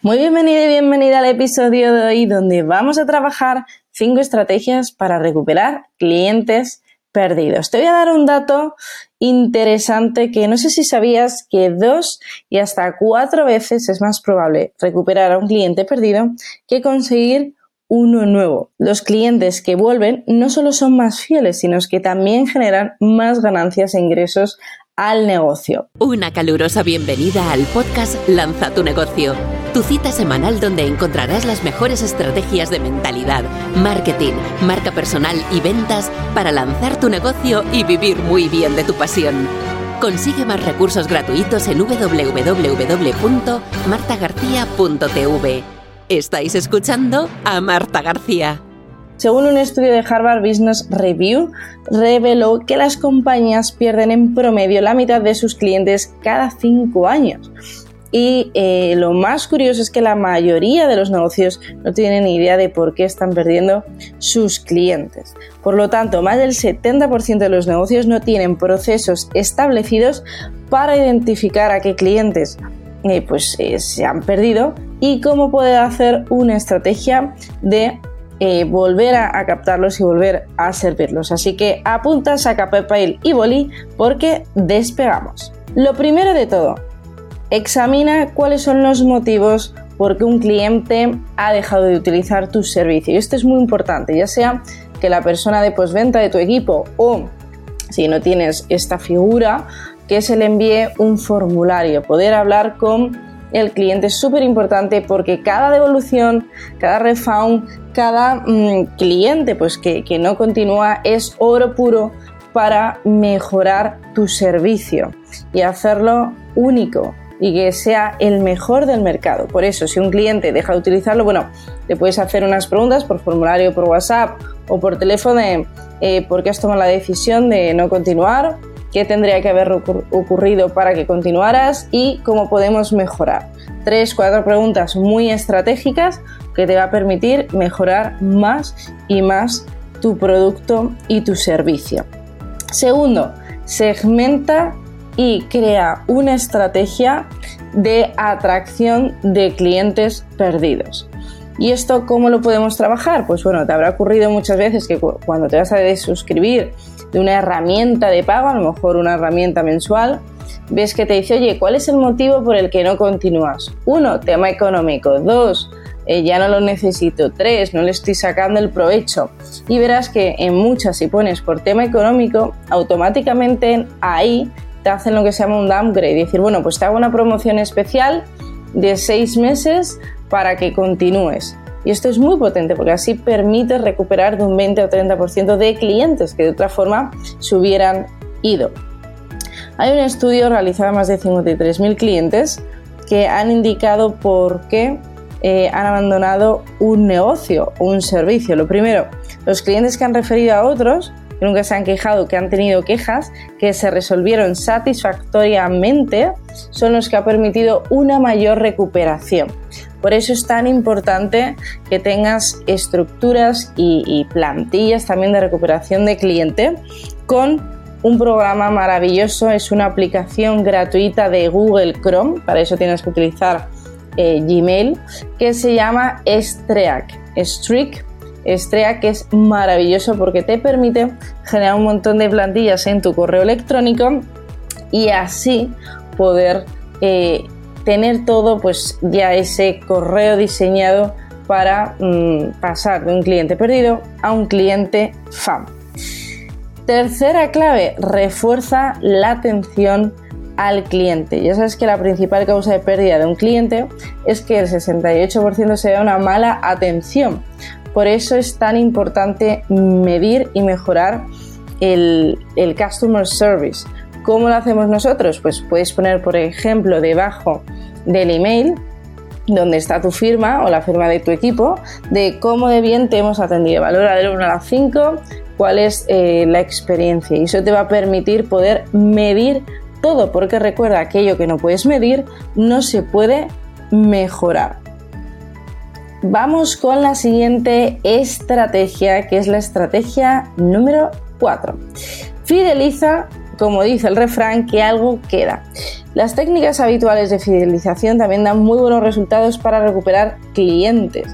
Muy bienvenida y bienvenida al episodio de hoy donde vamos a trabajar cinco estrategias para recuperar clientes perdidos. Te voy a dar un dato interesante que no sé si sabías que dos y hasta cuatro veces es más probable recuperar a un cliente perdido que conseguir uno nuevo. Los clientes que vuelven no solo son más fieles, sino que también generan más ganancias e ingresos al negocio. Una calurosa bienvenida al podcast Lanza tu negocio tu cita semanal donde encontrarás las mejores estrategias de mentalidad, marketing, marca personal y ventas para lanzar tu negocio y vivir muy bien de tu pasión. Consigue más recursos gratuitos en www.martagarcía.tv. Estáis escuchando a Marta García. Según un estudio de Harvard Business Review, reveló que las compañías pierden en promedio la mitad de sus clientes cada cinco años. Y eh, lo más curioso es que la mayoría de los negocios no tienen ni idea de por qué están perdiendo sus clientes. Por lo tanto, más del 70% de los negocios no tienen procesos establecidos para identificar a qué clientes eh, pues, eh, se han perdido y cómo poder hacer una estrategia de volver a, captarlos y volver a servirlos. Así que apunta, saca papel y boli porque despegamos. Lo primero de todo, Examina cuáles son los motivos por qué un cliente ha dejado de utilizar tu servicio. Y esto es muy importante, ya sea que la persona de postventa de tu equipo o si no tienes esta figura, que se le envíe un formulario. Poder hablar con el cliente es súper importante porque cada devolución, cada refund, cada mm, cliente pues que, que no continúa es oro puro para mejorar tu servicio y hacerlo único y que sea el mejor del mercado. Por eso, si un cliente deja de utilizarlo, bueno, le puedes hacer unas preguntas por formulario, por WhatsApp o por teléfono de eh, por qué has tomado la decisión de no continuar, qué tendría que haber ocurrido para que continuaras y cómo podemos mejorar. Tres, cuatro preguntas muy estratégicas que te va a permitir mejorar más y más tu producto y tu servicio. Segundo, segmenta y crea una estrategia de atracción de clientes perdidos. ¿Y esto cómo lo podemos trabajar? Pues bueno, te habrá ocurrido muchas veces que cuando te vas a suscribir de una herramienta de pago, a lo mejor una herramienta mensual, ves que te dice, oye, ¿cuál es el motivo por el que no continúas? Uno, tema económico. Dos, eh, ya no lo necesito. Tres, no le estoy sacando el provecho. Y verás que en muchas, si pones por tema económico, automáticamente ahí te hacen lo que se llama un downgrade, decir, bueno, pues te hago una promoción especial de seis meses para que continúes. Y esto es muy potente porque así permite recuperar de un 20 o 30% de clientes que de otra forma se hubieran ido. Hay un estudio realizado a más de 53.000 clientes que han indicado por qué eh, han abandonado un negocio o un servicio. Lo primero, los clientes que han referido a otros que nunca se han quejado, que han tenido quejas, que se resolvieron satisfactoriamente, son los que ha permitido una mayor recuperación. Por eso es tan importante que tengas estructuras y, plantillas también de recuperación de cliente con un programa maravilloso, es una aplicación gratuita de Google Chrome, para eso tienes que utilizar eh, Gmail, que se llama Streak. Streak Estrella, que es maravilloso porque te permite generar un montón de plantillas en tu correo electrónico y así poder eh, tener todo pues ya ese correo diseñado para mm, pasar de un cliente perdido a un cliente fan. Tercera clave, refuerza la atención al cliente. Ya sabes que la principal causa de pérdida de un cliente es que el 68% se da una mala atención. Por eso es tan importante medir y mejorar el, Customer Service. ¿Cómo lo hacemos nosotros? Pues puedes poner, por ejemplo, debajo del email donde está tu firma o la firma de tu equipo, de cómo de bien te hemos atendido. Valora del 1 a la 5, cuál es eh, la experiencia. Y eso te va a permitir poder medir todo, porque recuerda, aquello que no puedes medir no se puede mejorar. Vamos con la siguiente estrategia, que es la estrategia número 4. Fideliza, como dice el refrán, que algo queda. Las técnicas habituales de fidelización también dan muy buenos resultados para recuperar clientes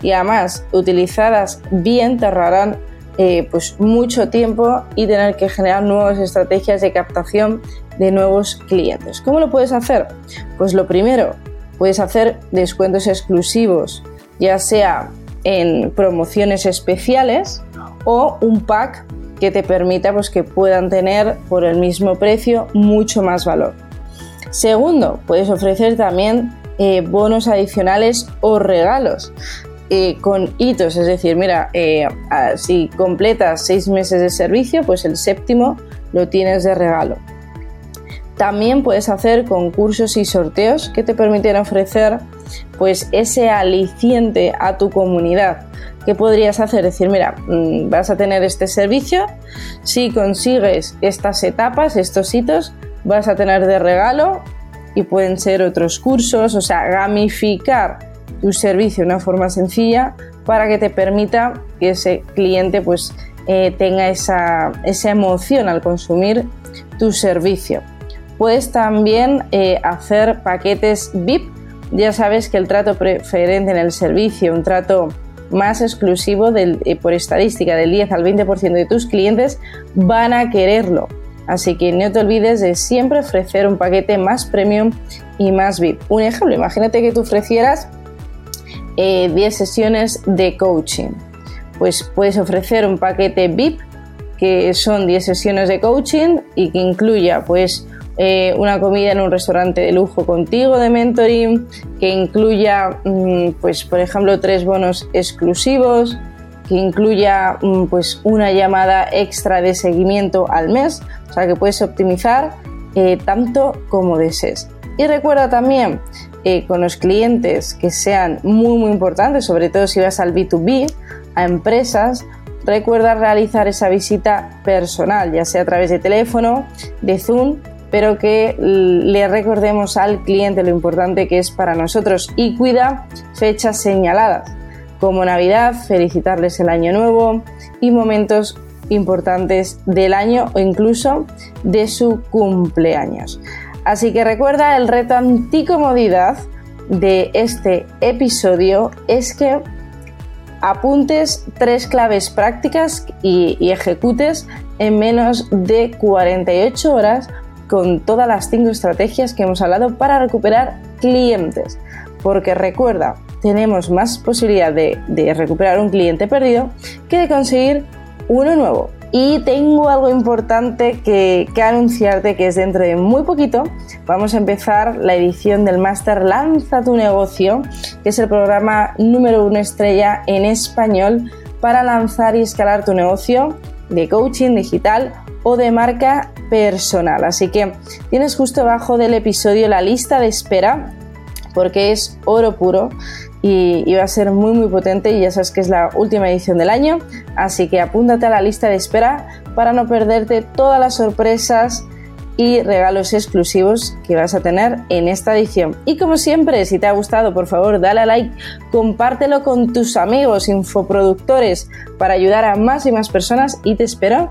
y además utilizadas bien te ahorrarán eh, pues mucho tiempo y tener que generar nuevas estrategias de captación de nuevos clientes. ¿Cómo lo puedes hacer? Pues lo primero, puedes hacer descuentos exclusivos, ya sea en promociones especiales o un pack que te permita pues, que puedan tener por el mismo precio mucho más valor. Segundo, puedes ofrecer también eh, bonos adicionales o regalos. Eh, con hitos, es decir, mira, eh, si completas seis meses de servicio, pues el séptimo lo tienes de regalo. También puedes hacer concursos y sorteos que te permiten ofrecer pues ese aliciente a tu comunidad. ¿Qué podrías hacer? Decir, mira, mm, vas a tener este servicio, si consigues estas etapas, estos hitos, vas a tener de regalo y pueden ser otros cursos, o sea, gamificar tu servicio de una forma sencilla para que te permita que ese cliente pues eh, tenga esa, emoción al consumir tu servicio. Puedes también eh, hacer paquetes VIP. Ya sabes que el trato preferente en el servicio, un trato más exclusivo eh, por estadística del 10 al 20% de tus clientes van a quererlo. Así que no te olvides de siempre ofrecer un paquete más premium y más VIP. Un ejemplo, imagínate que tú ofrecieras 10 eh, sesiones de coaching. Pues puedes ofrecer un paquete VIP que son 10 sesiones de coaching y que incluya pues eh, una comida en un restaurante de lujo contigo de mentoring, que incluya mm, pues por ejemplo tres bonos exclusivos, que incluya mm, pues una llamada extra de seguimiento al mes, o sea que puedes optimizar eh, tanto como desees. Y recuerda también eh, con los clientes que sean muy muy importantes, sobre todo si vas al B2B, a empresas, recuerda realizar esa visita personal, ya sea a través de teléfono, de Zoom, pero que le recordemos al cliente lo importante que es para nosotros y cuida fechas señaladas, como Navidad, felicitarles el año nuevo y momentos importantes del año o incluso de su cumpleaños. Así que recuerda el reto anticomodidad de este episodio es que apuntes tres claves prácticas y, ejecutes en menos de 48 horas con todas las cinco estrategias que hemos hablado para recuperar clientes. Porque recuerda, tenemos más posibilidad de recuperar un cliente perdido que de conseguir uno nuevo. Y tengo algo importante que, anunciarte que es dentro de muy poquito. Vamos a empezar la edición del máster Lanza tu negocio, que es el programa número uno estrella en español para lanzar y escalar tu negocio de coaching digital o de marca personal. Así que tienes justo abajo del episodio la lista de espera porque es oro puro y, va a ser muy muy potente y ya sabes que es la última edición del año, así que apúntate a la lista de espera para no perderte todas las sorpresas y regalos exclusivos que vas a tener en esta edición. Y como siempre, si te ha gustado, por favor, dale a like, compártelo con tus amigos infoproductores para ayudar a más y más personas y te espero